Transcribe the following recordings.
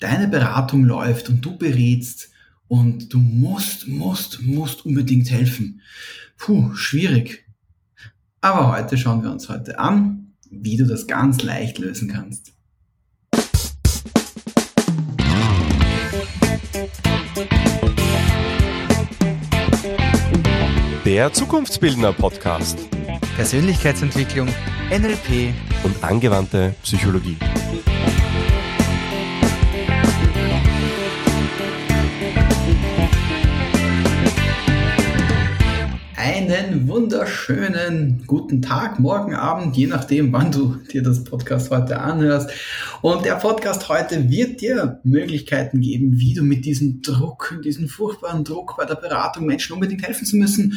deine Beratung läuft und du berätst und du musst, musst, musst unbedingt helfen. Puh, schwierig. Aber heute schauen wir uns heute an, wie du das ganz leicht lösen kannst. Der Zukunftsbildner Podcast. Persönlichkeitsentwicklung, NLP und angewandte Psychologie. Einen wunderschönen guten Tag, morgen Abend, je nachdem, wann du dir das Podcast heute anhörst. Und der Podcast heute wird dir Möglichkeiten geben, wie du mit diesem Druck, diesem furchtbaren Druck bei der Beratung Menschen unbedingt helfen zu müssen,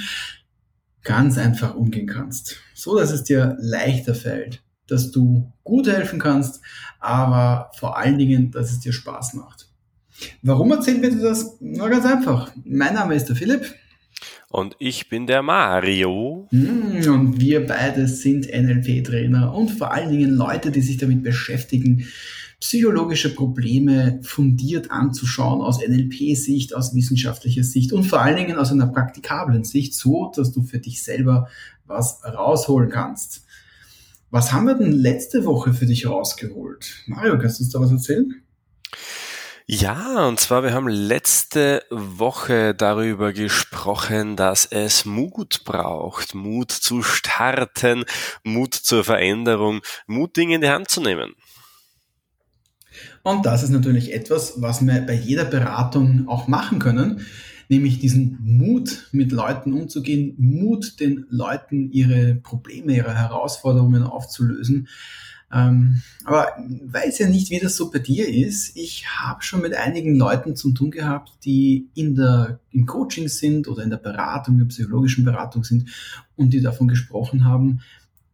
ganz einfach umgehen kannst. So dass es dir leichter fällt, dass du gut helfen kannst, aber vor allen Dingen, dass es dir Spaß macht. Warum erzählen wir dir das? Na ganz einfach. Mein Name ist der Philipp. Und ich bin der Mario. Hm, und wir beide sind NLP-Trainer und vor allen Dingen Leute, die sich damit beschäftigen, psychologische Probleme fundiert anzuschauen aus NLP-Sicht, aus wissenschaftlicher Sicht und vor allen Dingen aus einer praktikablen Sicht, so dass du für dich selber was rausholen kannst. Was haben wir denn letzte Woche für dich rausgeholt? Mario, kannst du uns da was erzählen? Ja, und zwar, wir haben letzte Woche darüber gesprochen, dass es Mut braucht, Mut zu starten, Mut zur Veränderung, Mut, Dinge in die Hand zu nehmen. Und das ist natürlich etwas, was wir bei jeder Beratung auch machen können, nämlich diesen Mut, mit Leuten umzugehen, Mut, den Leuten ihre Probleme, ihre Herausforderungen aufzulösen. Ähm, aber weiß ja nicht, wie das so bei dir ist. Ich habe schon mit einigen Leuten zu tun gehabt, die in der, im Coaching sind oder in der Beratung, in der psychologischen Beratung sind und die davon gesprochen haben,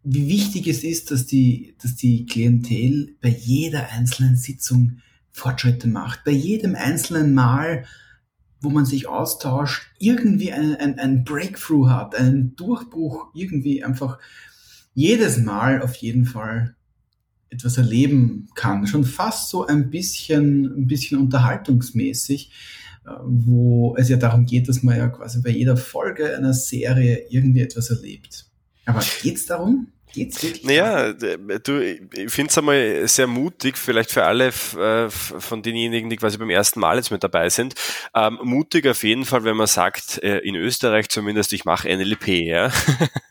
wie wichtig es ist, dass die, dass die Klientel bei jeder einzelnen Sitzung Fortschritte macht, bei jedem einzelnen Mal, wo man sich austauscht, irgendwie ein, ein, ein Breakthrough hat, einen Durchbruch, irgendwie einfach jedes Mal auf jeden Fall etwas erleben kann. Schon fast so ein bisschen, ein bisschen unterhaltungsmäßig, äh, wo es ja darum geht, dass man ja quasi bei jeder Folge einer Serie irgendwie etwas erlebt. Aber geht's darum? Geht's wirklich? Naja, du, ich finde es einmal sehr mutig, vielleicht für alle äh, von denjenigen, die quasi beim ersten Mal jetzt mit dabei sind. Ähm, mutig auf jeden Fall, wenn man sagt, äh, in Österreich zumindest, ich mache NLP, ja,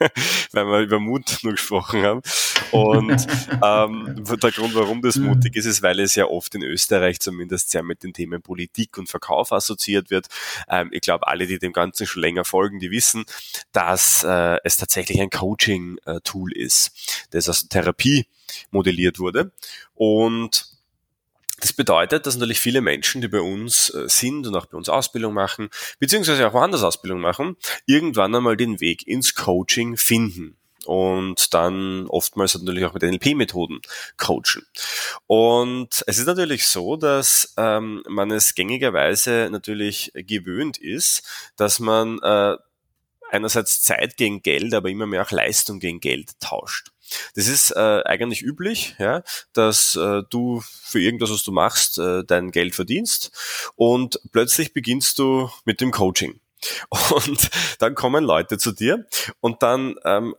weil wir über Mut nur gesprochen haben. Und ähm, der Grund, warum das mutig ist, ist, weil es ja oft in Österreich zumindest sehr mit den Themen Politik und Verkauf assoziiert wird. Ähm, ich glaube, alle, die dem Ganzen schon länger folgen, die wissen, dass äh, es tatsächlich ein Coaching-Tool ist ist, das aus Therapie modelliert wurde. Und das bedeutet, dass natürlich viele Menschen, die bei uns äh, sind und auch bei uns Ausbildung machen, beziehungsweise auch woanders Ausbildung machen, irgendwann einmal den Weg ins Coaching finden und dann oftmals natürlich auch mit NLP-Methoden coachen. Und es ist natürlich so, dass ähm, man es gängigerweise natürlich gewöhnt ist, dass man äh, einerseits Zeit gegen Geld, aber immer mehr auch Leistung gegen Geld tauscht. Das ist äh, eigentlich üblich, ja, dass äh, du für irgendwas, was du machst, äh, dein Geld verdienst und plötzlich beginnst du mit dem Coaching. Und dann kommen Leute zu dir und dann ähm,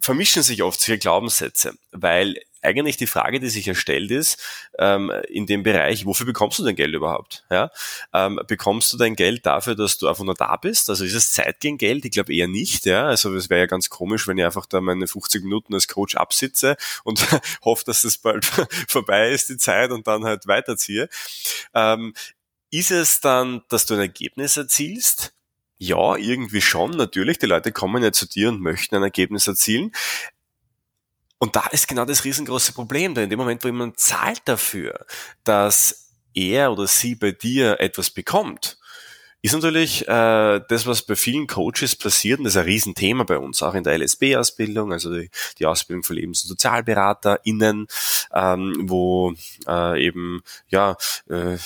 vermischen sich oft solche Glaubenssätze, weil eigentlich die Frage, die sich erstellt ist, ähm, in dem Bereich, wofür bekommst du dein Geld überhaupt? Ja? Ähm, bekommst du dein Geld dafür, dass du einfach nur da bist? Also ist es Zeit gegen Geld? Ich glaube eher nicht. Ja? Also es wäre ja ganz komisch, wenn ich einfach da meine 50 Minuten als Coach absitze und hoffe, dass es bald vorbei ist, die Zeit, und dann halt weiterziehe. Ähm, ist es dann, dass du ein Ergebnis erzielst? Ja, irgendwie schon, natürlich. Die Leute kommen ja zu dir und möchten ein Ergebnis erzielen. Und da ist genau das riesengroße Problem, denn in dem Moment, wo jemand zahlt dafür, dass er oder sie bei dir etwas bekommt, ist natürlich äh, das, was bei vielen Coaches passiert, und das ist ein Riesenthema bei uns, auch in der LSB-Ausbildung, also die, die, Ausbildung für Lebens- und SozialberaterInnen, ähm, wo äh, eben ja äh,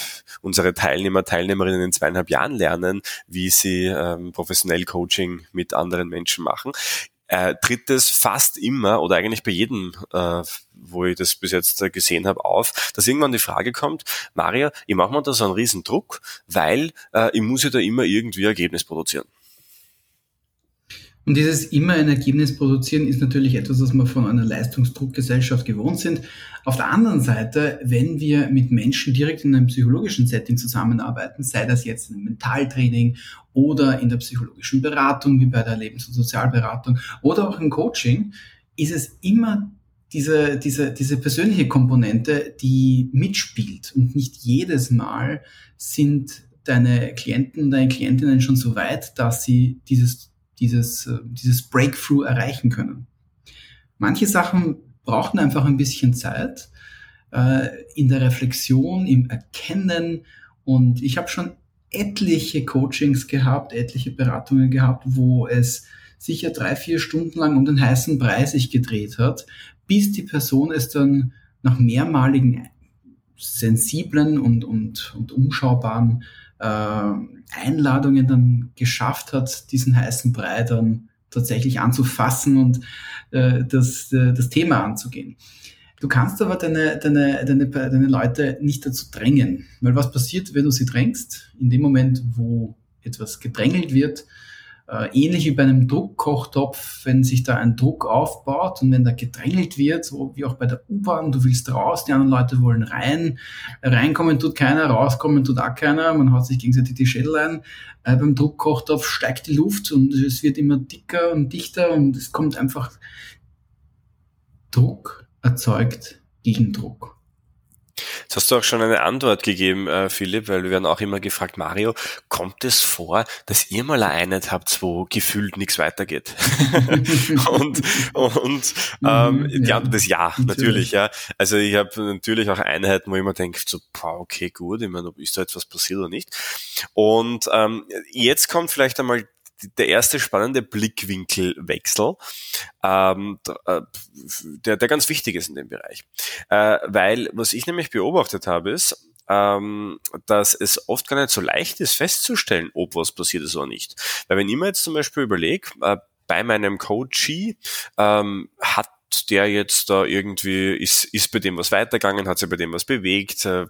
unsere Teilnehmer, Teilnehmerinnen in zweieinhalb Jahren lernen, wie sie ähm, professionell Coaching mit anderen Menschen machen äh, tritt es fast immer oder eigentlich bei jedem, äh, wo ich das bis jetzt äh, gesehen habe, auf, dass irgendwann die Frage kommt, Maria, ich mache mir da so einen riesen Druck, weil äh, ich muss ja da immer irgendwie Ergebnis produzieren. Und dieses immer ein Ergebnis produzieren ist natürlich etwas, was wir von einer Leistungsdruckgesellschaft gewohnt sind. Auf der anderen Seite, wenn wir mit Menschen direkt in einem psychologischen Setting zusammenarbeiten, sei das jetzt im Mentaltraining oder in der psychologischen Beratung, wie bei der Lebens- und Sozialberatung oder auch im Coaching, ist es immer diese, diese, diese persönliche Komponente, die mitspielt. Und nicht jedes Mal sind deine Klienten, deine Klientinnen schon so weit, dass sie dieses dieses, äh, dieses Breakthrough erreichen können. Manche Sachen brauchen einfach ein bisschen Zeit äh, in der Reflexion, im Erkennen. Und ich habe schon etliche Coachings gehabt, etliche Beratungen gehabt, wo es sicher drei, vier Stunden lang um den heißen Brei sich gedreht hat, bis die Person es dann nach mehrmaligen sensiblen und, und, und umschaubaren Einladungen dann geschafft hat, diesen heißen Brei dann tatsächlich anzufassen und äh, das, äh, das Thema anzugehen. Du kannst aber deine, deine, deine, deine Leute nicht dazu drängen, weil was passiert, wenn du sie drängst? In dem Moment, wo etwas gedrängelt wird, ähnlich wie bei einem Druckkochtopf, wenn sich da ein Druck aufbaut und wenn da gedrängelt wird, so wie auch bei der U-Bahn, du willst raus, die anderen Leute wollen rein, reinkommen tut keiner, rauskommen tut auch keiner, man haut sich gegenseitig die Schädel ein. Äh, beim Druckkochtopf steigt die Luft und es wird immer dicker und dichter und es kommt einfach Druck erzeugt Gegendruck. Jetzt hast du auch schon eine Antwort gegeben, äh, Philipp, weil wir werden auch immer gefragt, Mario, kommt es vor, dass ihr mal eine Einheit habt, wo gefühlt nichts weitergeht? und und ähm, mhm, die Antwort ist ja, natürlich, natürlich ja. Also ich habe natürlich auch Einheiten, wo ich immer denke, so, boah, okay, gut, ich meine, ob ist da etwas passiert oder nicht. Und ähm, jetzt kommt vielleicht einmal der erste spannende Blickwinkelwechsel, ähm, äh, der, der ganz wichtig ist in dem Bereich. Äh, weil was ich nämlich beobachtet habe, ist, ähm, dass es oft gar nicht so leicht ist festzustellen, ob was passiert ist oder nicht. Weil wenn ich mir jetzt zum Beispiel überlege, äh, bei meinem Coachee ähm, hat der jetzt da irgendwie, ist, ist bei dem was weitergegangen, hat sich bei dem was bewegt, äh,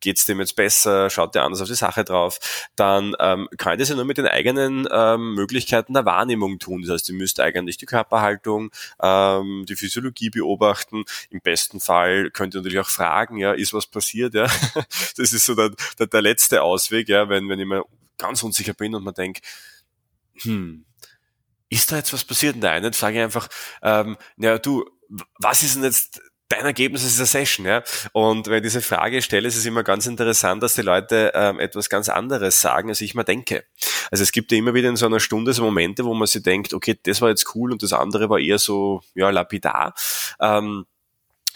geht's dem jetzt besser, schaut der anders auf die Sache drauf, dann ähm, kann das ja nur mit den eigenen ähm, Möglichkeiten der Wahrnehmung tun. Das heißt, ihr müsst eigentlich die Körperhaltung, ähm, die Physiologie beobachten. Im besten Fall könnt ihr natürlich auch fragen, ja, ist was passiert, ja. Das ist so der, der, der letzte Ausweg, ja, wenn, wenn ich mir ganz unsicher bin und man denkt, hm, ist da jetzt was passiert? Nein, dann sage ich einfach, ähm, ja du, was ist denn jetzt dein Ergebnis aus dieser Session, ja? Und wenn ich diese Frage stelle, ist es immer ganz interessant, dass die Leute ähm, etwas ganz anderes sagen, als ich mir denke. Also es gibt ja immer wieder in so einer Stunde so Momente, wo man sich denkt, okay, das war jetzt cool und das andere war eher so, ja, lapidar. Ähm,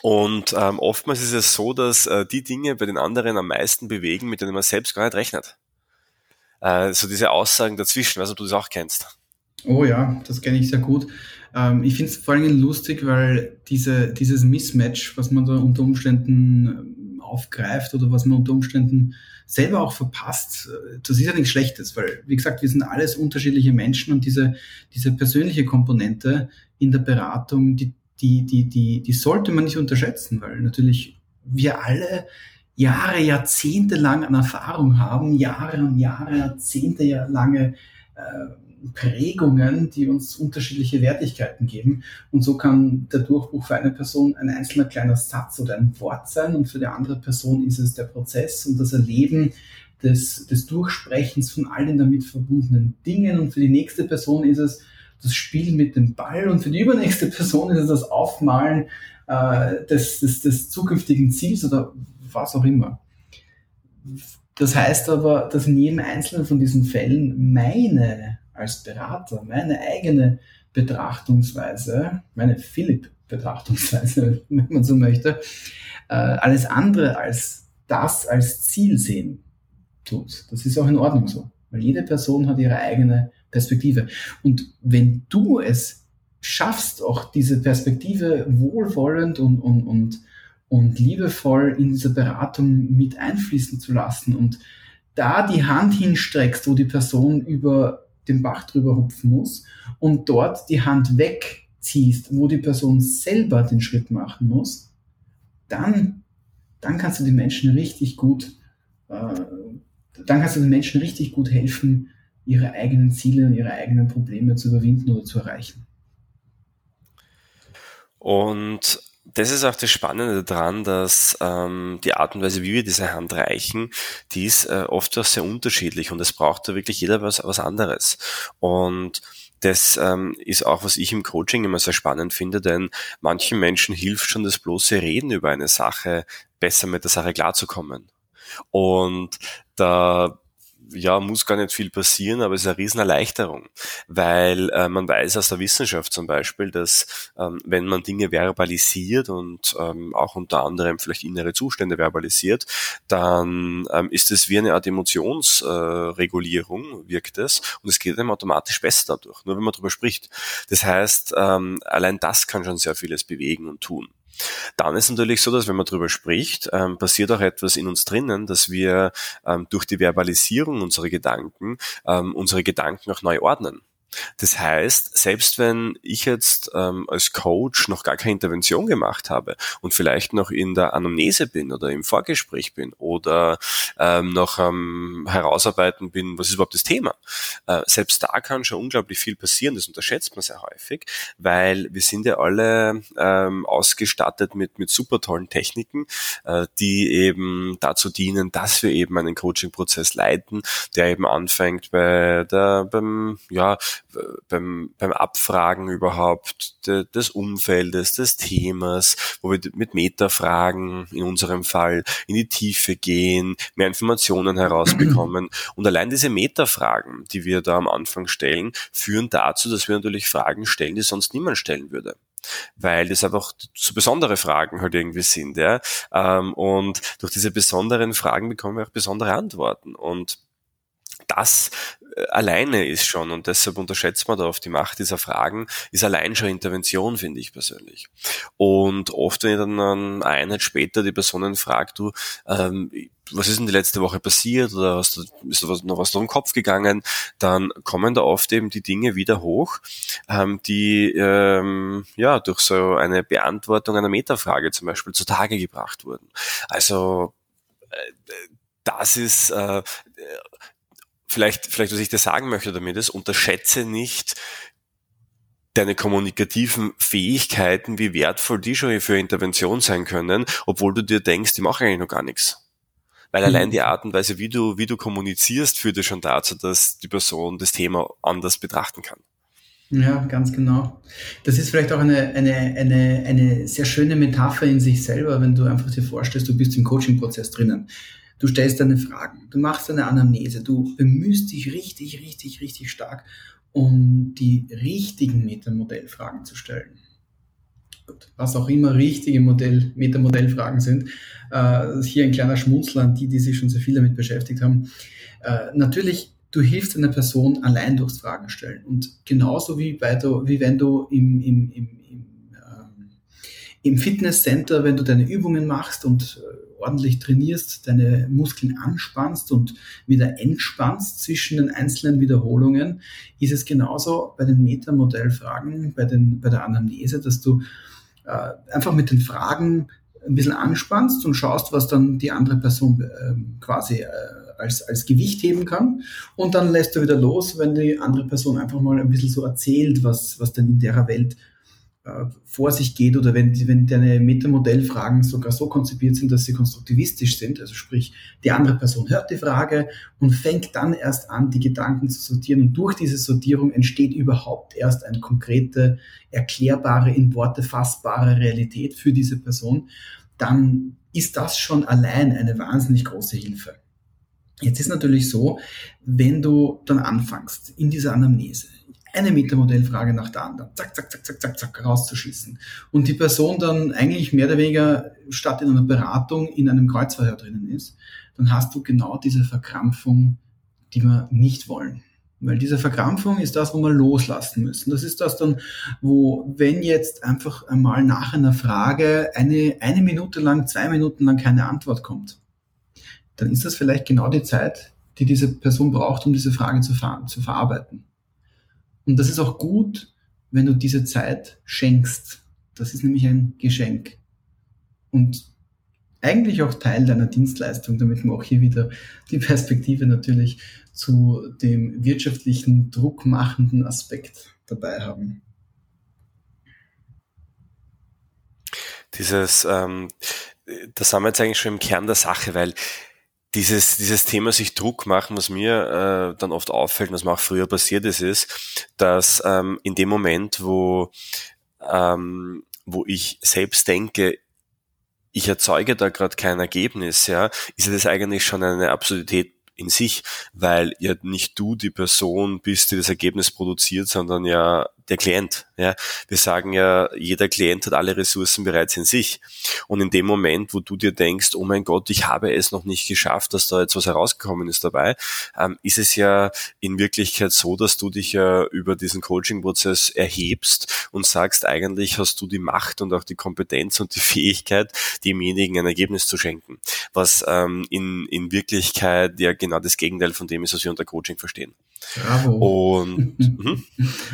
und ähm, oftmals ist es so, dass äh, die Dinge bei den anderen am meisten bewegen, mit denen man selbst gar nicht rechnet. Äh, so diese Aussagen dazwischen, weiß ob du das auch kennst. Oh ja, das kenne ich sehr gut. Ähm, ich finde es vor allem lustig, weil diese, dieses Mismatch, was man da unter Umständen ähm, aufgreift oder was man unter Umständen selber auch verpasst, äh, das ist ja nichts Schlechtes, weil, wie gesagt, wir sind alles unterschiedliche Menschen und diese, diese persönliche Komponente in der Beratung, die, die, die, die, die sollte man nicht unterschätzen, weil natürlich wir alle Jahre, Jahrzehnte lang an Erfahrung haben, Jahre und Jahre, Jahrzehnte lange äh, Prägungen, die uns unterschiedliche Wertigkeiten geben. Und so kann der Durchbruch für eine Person ein einzelner kleiner Satz oder ein Wort sein und für die andere Person ist es der Prozess und das Erleben des, des Durchsprechens von allen damit verbundenen Dingen und für die nächste Person ist es das Spiel mit dem Ball und für die übernächste Person ist es das Aufmalen äh, des, des, des zukünftigen Ziels oder was auch immer. Das heißt aber, dass in jedem einzelnen von diesen Fällen meine als Berater meine eigene Betrachtungsweise, meine Philipp-Betrachtungsweise, wenn man so möchte, äh, alles andere als das als Ziel sehen tut. Das ist auch in Ordnung so, weil jede Person hat ihre eigene Perspektive. Und wenn du es schaffst, auch diese Perspektive wohlwollend und, und, und, und liebevoll in diese Beratung mit einfließen zu lassen und da die Hand hinstreckst, wo die Person über den Bach drüber hupfen muss und dort die Hand wegziehst, wo die Person selber den Schritt machen muss, dann, dann kannst du den Menschen richtig gut, äh, dann kannst du den Menschen richtig gut helfen, ihre eigenen Ziele und ihre eigenen Probleme zu überwinden oder zu erreichen. Und das ist auch das Spannende daran, dass ähm, die Art und Weise, wie wir diese Hand reichen, die ist äh, oft auch sehr unterschiedlich und es braucht da wirklich jeder was, was anderes. Und das ähm, ist auch, was ich im Coaching immer sehr spannend finde, denn manchen Menschen hilft schon das bloße Reden über eine Sache, besser mit der Sache klarzukommen. Und da ja, muss gar nicht viel passieren, aber es ist eine Riesenerleichterung, weil äh, man weiß aus der Wissenschaft zum Beispiel, dass ähm, wenn man Dinge verbalisiert und ähm, auch unter anderem vielleicht innere Zustände verbalisiert, dann ähm, ist es wie eine Art Emotionsregulierung, äh, wirkt es, und es geht einem automatisch besser dadurch, nur wenn man darüber spricht. Das heißt, ähm, allein das kann schon sehr vieles bewegen und tun. Dann ist natürlich so, dass wenn man darüber spricht, ähm, passiert auch etwas in uns drinnen, dass wir ähm, durch die Verbalisierung unserer Gedanken ähm, unsere Gedanken auch neu ordnen. Das heißt, selbst wenn ich jetzt ähm, als Coach noch gar keine Intervention gemacht habe und vielleicht noch in der Anamnese bin oder im Vorgespräch bin oder ähm, noch am ähm, herausarbeiten bin, was ist überhaupt das Thema, äh, selbst da kann schon unglaublich viel passieren. Das unterschätzt man sehr häufig, weil wir sind ja alle ähm, ausgestattet mit mit super tollen Techniken, äh, die eben dazu dienen, dass wir eben einen Coaching-Prozess leiten, der eben anfängt bei der beim ja beim, beim Abfragen überhaupt de, des Umfeldes, des Themas, wo wir mit Metafragen in unserem Fall in die Tiefe gehen, mehr Informationen herausbekommen. Und allein diese Metafragen, die wir da am Anfang stellen, führen dazu, dass wir natürlich Fragen stellen, die sonst niemand stellen würde weil das einfach so besondere Fragen halt irgendwie sind, ja. Ähm, und durch diese besonderen Fragen bekommen wir auch besondere Antworten. Und das äh, alleine ist schon, und deshalb unterschätzt man da oft die Macht dieser Fragen, ist allein schon Intervention, finde ich persönlich. Und oft, wenn ich dann eine Einheit später die Personen fragt, du, ähm, was ist denn die letzte Woche passiert oder hast du, ist da noch was durch den Kopf gegangen, dann kommen da oft eben die Dinge wieder hoch, ähm, die ähm, ja durch so eine Beantwortung einer Metafrage zum Beispiel zutage gebracht wurden. Also äh, das ist äh, vielleicht, vielleicht was ich dir sagen möchte damit ist, unterschätze nicht deine kommunikativen Fähigkeiten, wie wertvoll die schon für Intervention sein können, obwohl du dir denkst, die machen eigentlich noch gar nichts. Weil mhm. allein die Art und Weise, wie du, wie du kommunizierst, führt dir schon dazu, dass die Person das Thema anders betrachten kann. Ja, ganz genau. Das ist vielleicht auch eine, eine, eine, eine sehr schöne Metapher in sich selber, wenn du einfach dir vorstellst, du bist im Coaching-Prozess drinnen. Du stellst deine Fragen, du machst eine Anamnese, du bemühst dich richtig, richtig, richtig stark, um die richtigen Metamodellfragen zu stellen. Gut, was auch immer richtige Modell, Metamodellfragen sind. Äh, hier ein kleiner Schmunzler an die, die sich schon sehr viel damit beschäftigt haben. Äh, natürlich, du hilfst einer Person allein durchs Fragen stellen. Und genauso wie, bei du, wie wenn du im, im, im, im, ähm, im Fitnesscenter, wenn du deine Übungen machst und äh, ordentlich trainierst, deine Muskeln anspannst und wieder entspannst zwischen den einzelnen Wiederholungen, ist es genauso bei den Metamodellfragen, bei, den, bei der Anamnese, dass du äh, einfach mit den Fragen ein bisschen anspannst und schaust, was dann die andere Person äh, quasi äh, als, als Gewicht heben kann. Und dann lässt du wieder los, wenn die andere Person einfach mal ein bisschen so erzählt, was, was denn in der Welt äh, vor sich geht oder wenn, wenn deine Metamodellfragen sogar so konzipiert sind, dass sie konstruktivistisch sind, also sprich, die andere Person hört die Frage und fängt dann erst an, die Gedanken zu sortieren und durch diese Sortierung entsteht überhaupt erst eine konkrete, erklärbare, in Worte fassbare Realität für diese Person, dann ist das schon allein eine wahnsinnig große Hilfe. Jetzt ist natürlich so, wenn du dann anfängst in dieser Anamnese, eine Metamodellfrage nach der anderen, zack, zack, zack, zack, zack, zack, rauszuschießen. Und die Person dann eigentlich mehr oder weniger statt in einer Beratung in einem Kreuzverhör drinnen ist, dann hast du genau diese Verkrampfung, die wir nicht wollen. Weil diese Verkrampfung ist das, wo wir loslassen müssen. Das ist das dann, wo, wenn jetzt einfach einmal nach einer Frage eine, eine Minute lang, zwei Minuten lang keine Antwort kommt, dann ist das vielleicht genau die Zeit, die diese Person braucht, um diese Frage zu, ver zu verarbeiten. Und das ist auch gut, wenn du diese Zeit schenkst. Das ist nämlich ein Geschenk. Und eigentlich auch Teil deiner Dienstleistung, damit wir auch hier wieder die Perspektive natürlich zu dem wirtschaftlichen, druckmachenden Aspekt dabei haben. Dieses, ähm, das haben wir jetzt eigentlich schon im Kern der Sache, weil dieses, dieses Thema sich Druck machen, was mir äh, dann oft auffällt, was mir auch früher passiert ist, ist, dass ähm, in dem Moment, wo, ähm, wo ich selbst denke, ich erzeuge da gerade kein Ergebnis, ja, ist das eigentlich schon eine Absurdität in sich, weil ja nicht du die Person bist, die das Ergebnis produziert, sondern ja der Klient. Ja, wir sagen ja, jeder Klient hat alle Ressourcen bereits in sich. Und in dem Moment, wo du dir denkst, oh mein Gott, ich habe es noch nicht geschafft, dass da jetzt was herausgekommen ist dabei, ähm, ist es ja in Wirklichkeit so, dass du dich ja über diesen Coaching-Prozess erhebst und sagst, eigentlich hast du die Macht und auch die Kompetenz und die Fähigkeit, demjenigen ein Ergebnis zu schenken. Was ähm, in, in Wirklichkeit ja genau das Gegenteil von dem ist, was wir unter Coaching verstehen. Bravo. Und mhm.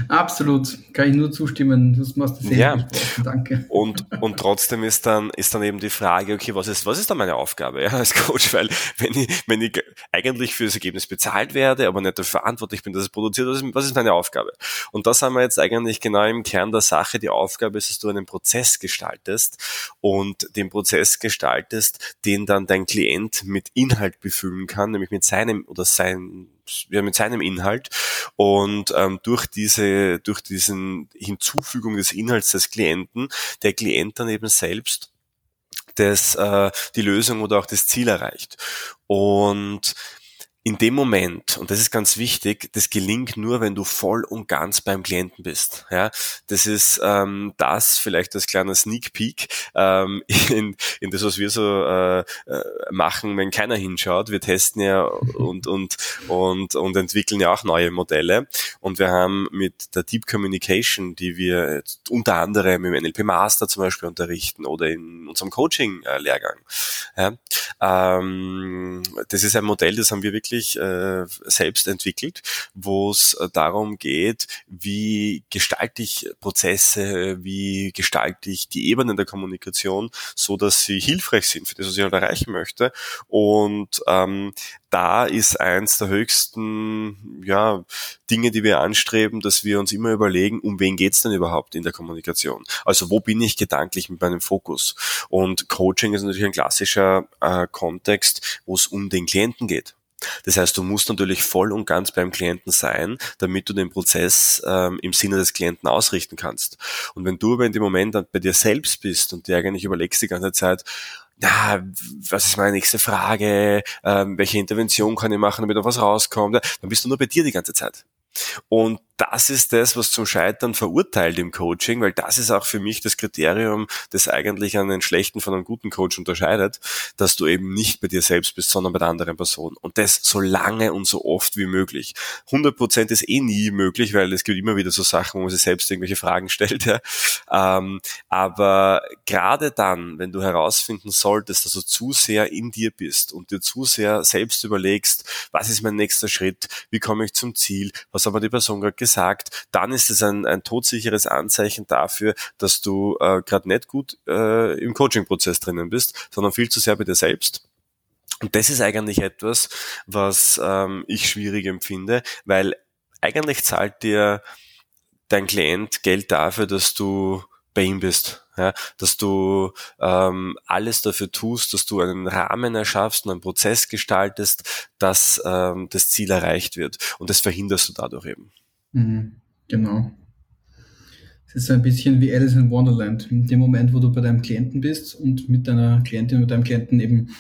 absolut, kann ich nur zustimmen. Das machst du sehr ja. Danke. Und, und trotzdem ist dann, ist dann eben die Frage, okay, was ist, was ist dann meine Aufgabe ja, als Coach? Weil wenn ich, wenn ich eigentlich für das Ergebnis bezahlt werde, aber nicht dafür verantwortlich bin, dass es produziert, was ist, was ist meine Aufgabe? Und das haben wir jetzt eigentlich genau im Kern der Sache. Die Aufgabe ist, dass du einen Prozess gestaltest und den Prozess gestaltest, den dann dein Klient mit Inhalt befüllen kann, nämlich mit seinem oder sein ja, mit seinem Inhalt und ähm, durch diese durch diesen Hinzufügung des Inhalts des Klienten der Klient dann eben selbst das, äh, die Lösung oder auch das Ziel erreicht. Und in dem Moment, und das ist ganz wichtig, das gelingt nur, wenn du voll und ganz beim Klienten bist. Ja, das ist ähm, das vielleicht als kleiner Sneak Peek ähm, in, in das, was wir so äh, äh, machen, wenn keiner hinschaut. Wir testen ja und und und und entwickeln ja auch neue Modelle. Und wir haben mit der Deep Communication, die wir unter anderem im NLP Master zum Beispiel unterrichten oder in unserem Coaching-Lehrgang. Ja, ähm, das ist ein Modell, das haben wir wirklich wirklich äh, selbst entwickelt, wo es äh, darum geht, wie gestalte ich Prozesse, wie gestalte ich die Ebenen der Kommunikation, so dass sie hilfreich sind für das, was ich halt erreichen möchte. Und ähm, da ist eins der höchsten ja, Dinge, die wir anstreben, dass wir uns immer überlegen, um wen geht's denn überhaupt in der Kommunikation? Also wo bin ich gedanklich mit meinem Fokus? Und Coaching ist natürlich ein klassischer äh, Kontext, wo es um den Klienten geht. Das heißt, du musst natürlich voll und ganz beim Klienten sein, damit du den Prozess ähm, im Sinne des Klienten ausrichten kannst. Und wenn du aber in dem Moment dann bei dir selbst bist und dir eigentlich überlegst die ganze Zeit, na, was ist meine nächste Frage, ähm, welche Intervention kann ich machen, damit noch was rauskommt, dann bist du nur bei dir die ganze Zeit. Und das ist das, was zum Scheitern verurteilt im Coaching, weil das ist auch für mich das Kriterium, das eigentlich einen schlechten von einem guten Coach unterscheidet, dass du eben nicht bei dir selbst bist, sondern bei der anderen Person. Und das so lange und so oft wie möglich. 100 Prozent ist eh nie möglich, weil es gibt immer wieder so Sachen, wo man sich selbst irgendwelche Fragen stellt. Ja. Ähm, aber gerade dann, wenn du herausfinden solltest, dass du zu sehr in dir bist und dir zu sehr selbst überlegst, was ist mein nächster Schritt, wie komme ich zum Ziel, was hat mir die Person gerade gesagt, dann ist es ein, ein todsicheres Anzeichen dafür, dass du äh, gerade nicht gut äh, im Coaching-Prozess drinnen bist, sondern viel zu sehr bei dir selbst. Und das ist eigentlich etwas, was ähm, ich schwierig empfinde, weil eigentlich zahlt dir dein Klient Geld dafür, dass du bei ihm bist. Ja, dass du ähm, alles dafür tust, dass du einen Rahmen erschaffst und einen Prozess gestaltest, dass ähm, das Ziel erreicht wird. Und das verhinderst du dadurch eben. Mhm, genau. Es ist ein bisschen wie Alice in Wonderland. In dem Moment, wo du bei deinem Klienten bist und mit deiner Klientin, mit deinem Klienten eben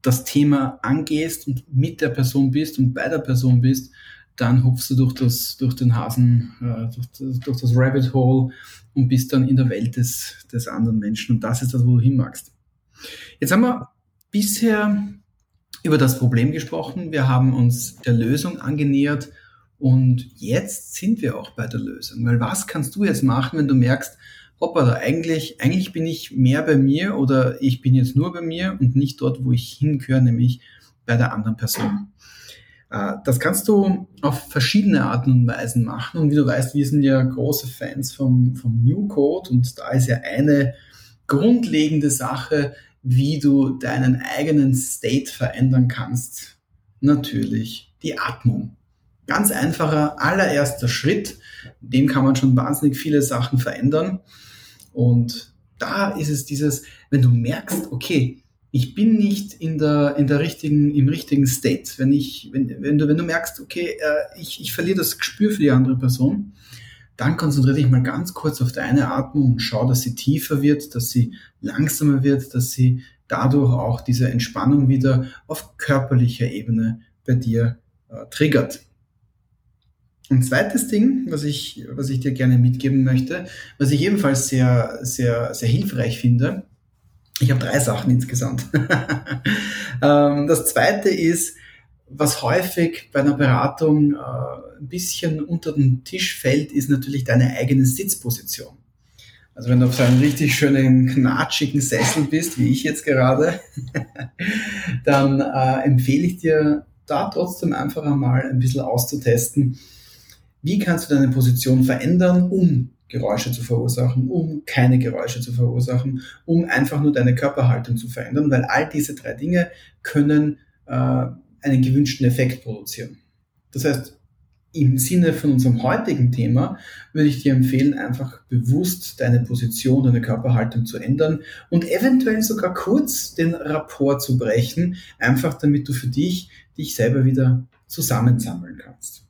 das Thema angehst und mit der Person bist und bei der Person bist, dann hupfst du durch das, durch den Hasen, äh, durch, durch, das Rabbit Hole und bist dann in der Welt des, des anderen Menschen. Und das ist das, wo du hin magst. Jetzt haben wir bisher über das Problem gesprochen. Wir haben uns der Lösung angenähert und jetzt sind wir auch bei der Lösung. Weil was kannst du jetzt machen, wenn du merkst, hoppala, eigentlich, eigentlich bin ich mehr bei mir oder ich bin jetzt nur bei mir und nicht dort, wo ich hingehöre, nämlich bei der anderen Person. Äh, das kannst du auf verschiedene Arten und Weisen machen. Und wie du weißt, wir sind ja große Fans vom, vom New Code und da ist ja eine grundlegende Sache, wie du deinen eigenen State verändern kannst. Natürlich die Atmung. Ganz einfacher allererster Schritt. Dem kann man schon wahnsinnig viele Sachen verändern. Und da ist es dieses, wenn du merkst, okay, ich bin nicht in der, in der richtigen, im richtigen State. Wenn ich, wenn, wenn du, wenn du merkst, okay, äh, ich, ich verliere das Gespür für die andere Person, dann konzentriere dich mal ganz kurz auf deine Atmung und schau, dass sie tiefer wird, dass sie langsamer wird, dass sie dadurch auch diese Entspannung wieder auf körperlicher Ebene bei dir äh, triggert. Ein zweites Ding, was ich, was ich dir gerne mitgeben möchte, was ich ebenfalls sehr, sehr, sehr hilfreich finde, ich habe drei Sachen insgesamt. Ähm, das zweite ist, was häufig bei einer Beratung äh, ein bisschen unter den Tisch fällt, ist natürlich deine eigene Sitzposition. Also wenn du auf so einem richtig schönen, knatschigen Sessel bist, wie ich jetzt gerade, dann äh, empfehle ich dir da trotzdem einfach einmal ein bisschen auszutesten, wie kannst du deine Position verändern, um Geräusche zu verursachen, um keine Geräusche zu verursachen, um einfach nur deine Körperhaltung zu verändern, weil all diese drei Dinge können äh, einen gewünschten Effekt produzieren. Das heißt, im Sinne von unserem heutigen Thema würde ich dir empfehlen, einfach bewusst deine Position, deine Körperhaltung zu ändern und eventuell sogar kurz den Rapport zu brechen, einfach damit du für dich dich selber wieder zusammensammeln kannst.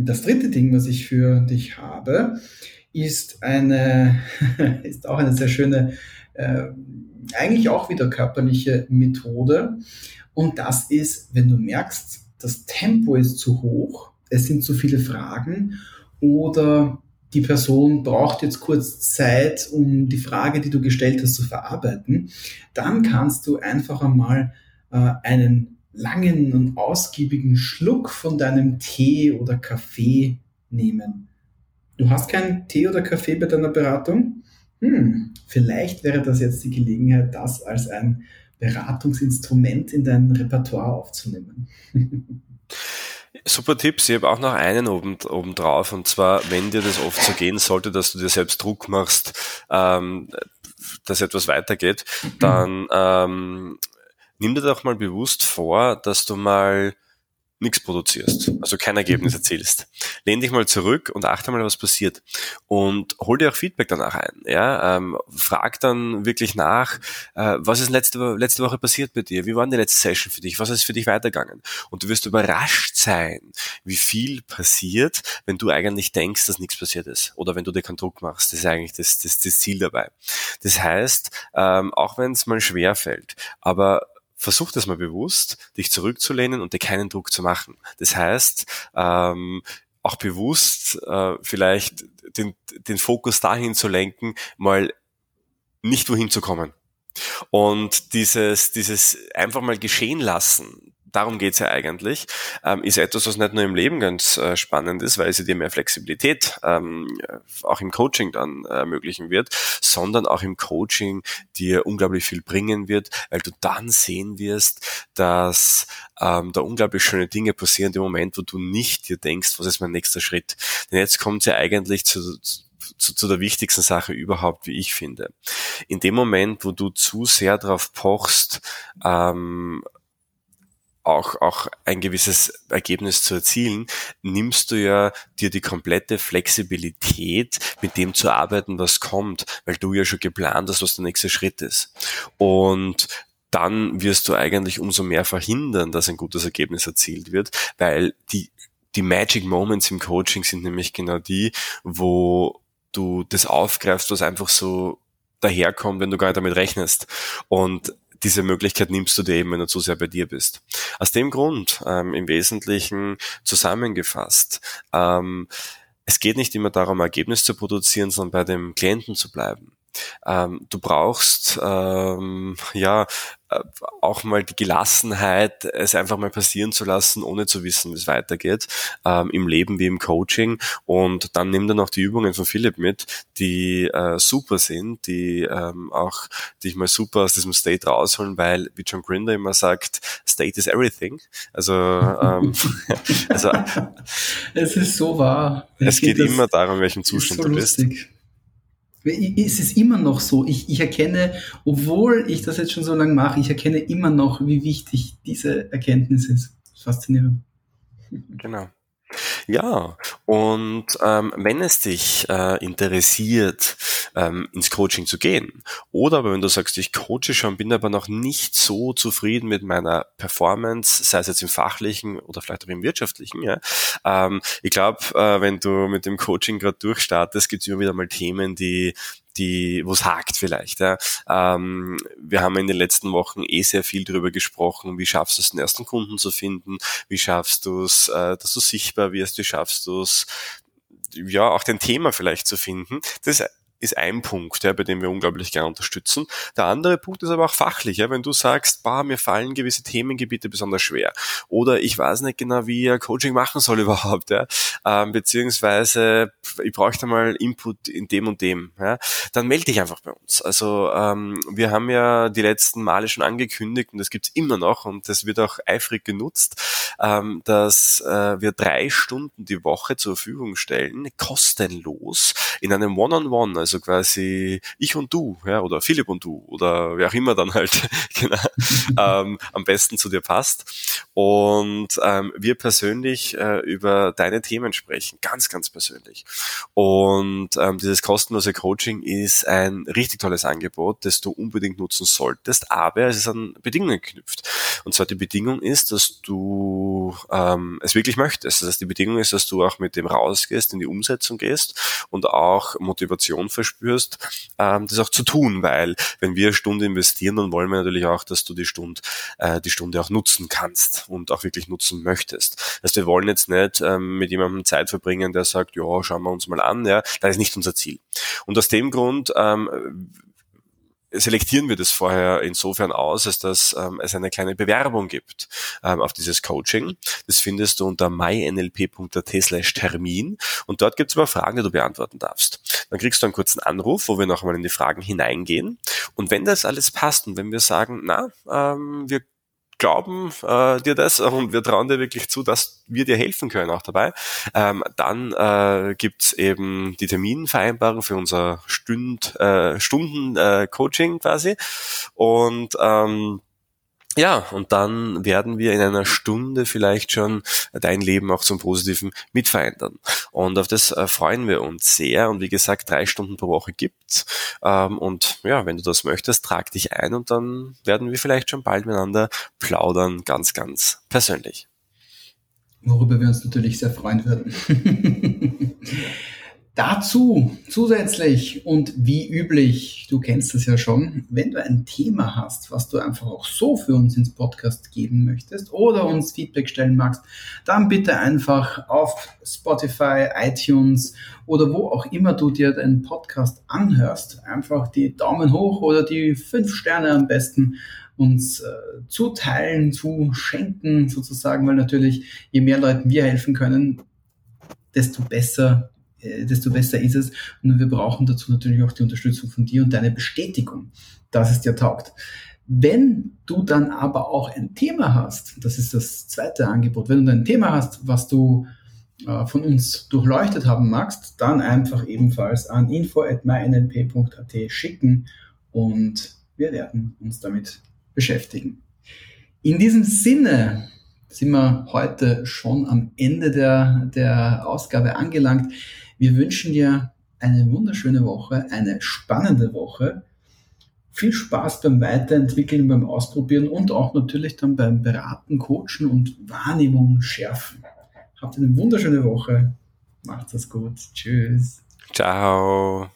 Das dritte Ding, was ich für dich habe, ist eine, ist auch eine sehr schöne, äh, eigentlich auch wieder körperliche Methode. Und das ist, wenn du merkst, das Tempo ist zu hoch, es sind zu viele Fragen oder die Person braucht jetzt kurz Zeit, um die Frage, die du gestellt hast, zu verarbeiten, dann kannst du einfach einmal äh, einen langen und ausgiebigen Schluck von deinem Tee oder Kaffee nehmen. Du hast keinen Tee oder Kaffee bei deiner Beratung? Hm, vielleicht wäre das jetzt die Gelegenheit, das als ein Beratungsinstrument in dein Repertoire aufzunehmen. Super Tipps. Ich habe auch noch einen oben, drauf. Und zwar, wenn dir das oft so gehen sollte, dass du dir selbst Druck machst, ähm, dass etwas weitergeht, dann ähm, nimm dir doch mal bewusst vor, dass du mal nichts produzierst, also kein Ergebnis mhm. erzielst. Lehn dich mal zurück und achte mal, was passiert. Und hol dir auch Feedback danach ein. Ja? Ähm, frag dann wirklich nach, äh, was ist letzte, letzte Woche passiert bei dir? Wie war die letzte Session für dich? Was ist für dich weitergegangen? Und du wirst überrascht sein, wie viel passiert, wenn du eigentlich denkst, dass nichts passiert ist. Oder wenn du dir keinen Druck machst. Das ist eigentlich das, das, das Ziel dabei. Das heißt, ähm, auch wenn es mal schwer fällt, aber versuch das mal bewusst, dich zurückzulehnen und dir keinen Druck zu machen. Das heißt, ähm, auch bewusst äh, vielleicht den, den Fokus dahin zu lenken, mal nicht wohin zu kommen. Und dieses, dieses einfach mal geschehen lassen, darum geht's ja eigentlich, ähm, ist etwas, was nicht nur im Leben ganz äh, spannend ist, weil sie dir mehr Flexibilität ähm, auch im Coaching dann äh, ermöglichen wird, sondern auch im Coaching dir unglaublich viel bringen wird, weil du dann sehen wirst, dass ähm, da unglaublich schöne Dinge passieren im Moment, wo du nicht dir denkst, was ist mein nächster Schritt. Denn jetzt kommt ja eigentlich zu, zu, zu der wichtigsten Sache überhaupt, wie ich finde. In dem Moment, wo du zu sehr darauf pochst, ähm, auch, auch ein gewisses Ergebnis zu erzielen, nimmst du ja dir die komplette Flexibilität, mit dem zu arbeiten, was kommt, weil du ja schon geplant hast, was der nächste Schritt ist. Und dann wirst du eigentlich umso mehr verhindern, dass ein gutes Ergebnis erzielt wird, weil die, die Magic Moments im Coaching sind nämlich genau die, wo du das aufgreifst, was einfach so daherkommt, wenn du gar nicht damit rechnest. Und diese Möglichkeit nimmst du dir eben, wenn du zu sehr bei dir bist. Aus dem Grund, ähm, im Wesentlichen zusammengefasst, ähm, es geht nicht immer darum, Ergebnis zu produzieren, sondern bei dem Klienten zu bleiben. Ähm, du brauchst ähm, ja äh, auch mal die Gelassenheit, es einfach mal passieren zu lassen, ohne zu wissen, wie es weitergeht, ähm, im Leben wie im Coaching. Und dann nimm dann auch die Übungen von Philipp mit, die äh, super sind, die ähm, auch dich mal super aus diesem State rausholen, weil, wie John Grinder immer sagt, State is everything. Also, ähm, also es ist so wahr. Ich es geht immer darum, in welchem Zustand so du bist. Lustig es ist immer noch so. Ich, ich erkenne, obwohl ich das jetzt schon so lange mache, ich erkenne immer noch, wie wichtig diese Erkenntnis ist. Faszinierend. Genau. Ja, und ähm, wenn es dich äh, interessiert, ähm, ins Coaching zu gehen, oder wenn du sagst, ich coache schon, bin aber noch nicht so zufrieden mit meiner Performance, sei es jetzt im fachlichen oder vielleicht auch im wirtschaftlichen, ja, ähm, ich glaube, äh, wenn du mit dem Coaching gerade durchstartest, gibt es immer wieder mal Themen, die die, wo es hakt vielleicht. Ja. Ähm, wir haben in den letzten Wochen eh sehr viel darüber gesprochen, wie schaffst du es, den ersten Kunden zu finden, wie schaffst du es, äh, dass du sichtbar wirst, wie schaffst du es, ja, auch den Thema vielleicht zu finden. Das ist ein Punkt, ja, bei dem wir unglaublich gerne unterstützen. Der andere Punkt ist aber auch fachlich, ja, wenn du sagst, bah, mir fallen gewisse Themengebiete besonders schwer oder ich weiß nicht genau, wie ich Coaching machen soll überhaupt, ja, ähm, beziehungsweise ich bräuchte mal Input in dem und dem, ja, dann melde dich einfach bei uns. Also ähm, wir haben ja die letzten Male schon angekündigt und das gibt's immer noch und das wird auch eifrig genutzt, ähm, dass äh, wir drei Stunden die Woche zur Verfügung stellen, kostenlos in einem One-on-One, -on -One, also quasi ich und du, ja, oder Philipp und du, oder wer auch immer dann halt genau, ähm, am besten zu dir passt. Und ähm, wir persönlich äh, über deine Themen sprechen, ganz, ganz persönlich. Und ähm, dieses kostenlose Coaching ist ein richtig tolles Angebot, das du unbedingt nutzen solltest, aber es ist an Bedingungen geknüpft. Und zwar die Bedingung ist, dass du ähm, es wirklich möchtest. Das heißt, die Bedingung ist, dass du auch mit dem rausgehst, in die Umsetzung gehst und auch Motivation verspürst, ähm, das auch zu tun, weil wenn wir eine Stunde investieren, dann wollen wir natürlich auch, dass du die Stunde, äh, die Stunde auch nutzen kannst und auch wirklich nutzen möchtest. Heißt, wir wollen jetzt nicht ähm, mit jemandem Zeit verbringen, der sagt, ja, schauen wir uns mal an, ja, das ist nicht unser Ziel. Und aus dem Grund ähm, selektieren wir das vorher insofern aus, als dass ähm, es eine kleine Bewerbung gibt ähm, auf dieses Coaching. Das findest du unter mynlp.at slash Termin und dort gibt es aber Fragen, die du beantworten darfst. Dann kriegst du einen kurzen Anruf, wo wir noch einmal in die Fragen hineingehen und wenn das alles passt und wenn wir sagen, na, ähm, wir glauben äh, dir das und wir trauen dir wirklich zu, dass wir dir helfen können auch dabei. Ähm, dann äh, gibt eben die Terminvereinbarung für unser Stünd, äh, Stunden äh, quasi und ähm, ja, und dann werden wir in einer Stunde vielleicht schon dein Leben auch zum Positiven mitverändern. Und auf das äh, freuen wir uns sehr. Und wie gesagt, drei Stunden pro Woche gibt's. Ähm, und ja, wenn du das möchtest, trag dich ein und dann werden wir vielleicht schon bald miteinander plaudern, ganz, ganz persönlich. Worüber wir uns natürlich sehr freuen würden. Dazu zusätzlich und wie üblich, du kennst es ja schon, wenn du ein Thema hast, was du einfach auch so für uns ins Podcast geben möchtest oder uns Feedback stellen magst, dann bitte einfach auf Spotify, iTunes oder wo auch immer du dir deinen Podcast anhörst, einfach die Daumen hoch oder die fünf Sterne am besten uns äh, zuteilen, zu schenken sozusagen, weil natürlich je mehr Leuten wir helfen können, desto besser desto besser ist es. Und wir brauchen dazu natürlich auch die Unterstützung von dir und deine Bestätigung, dass es dir taugt. Wenn du dann aber auch ein Thema hast, das ist das zweite Angebot, wenn du ein Thema hast, was du äh, von uns durchleuchtet haben magst, dann einfach ebenfalls an info.mynlp.at schicken und wir werden uns damit beschäftigen. In diesem Sinne sind wir heute schon am Ende der, der Ausgabe angelangt. Wir wünschen dir eine wunderschöne Woche, eine spannende Woche. Viel Spaß beim Weiterentwickeln, beim Ausprobieren und auch natürlich dann beim Beraten, Coachen und Wahrnehmung schärfen. Habt eine wunderschöne Woche. Macht's es gut. Tschüss. Ciao.